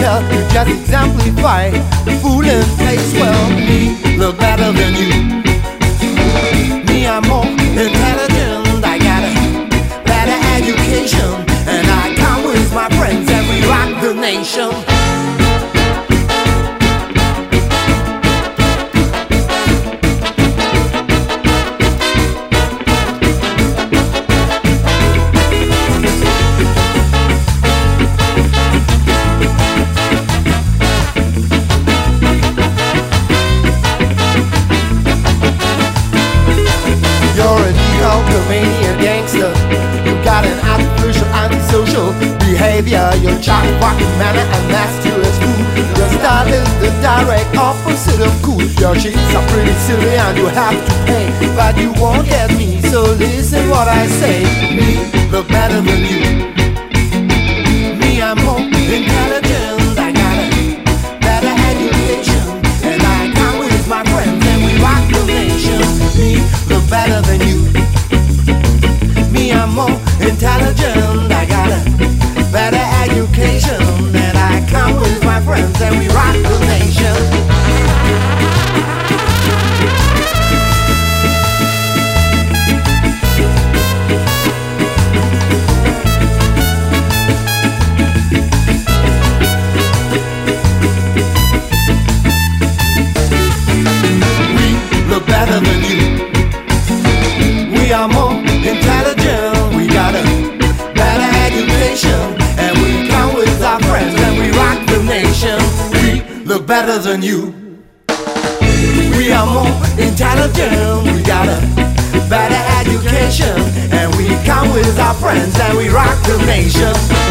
tell, you just exemplify the fool in face. Well, me look better than you. Me, I'm more intelligent. I got a better education, and I come with my friends and we rock the nation. Egomaniac gangster. You got an artificial, antisocial behavior. Your chat walking manner and as food. Your style is the direct opposite of cool. Your cheeks are pretty silly and you have to pay. But you won't get me, so listen what I say. Me look better than you. More intelligent. I got a better education. And I come with my friends and we rock the nation. Better look better than you. We are more intelligent. We got a better education. And we come with our friends and we rock the nation.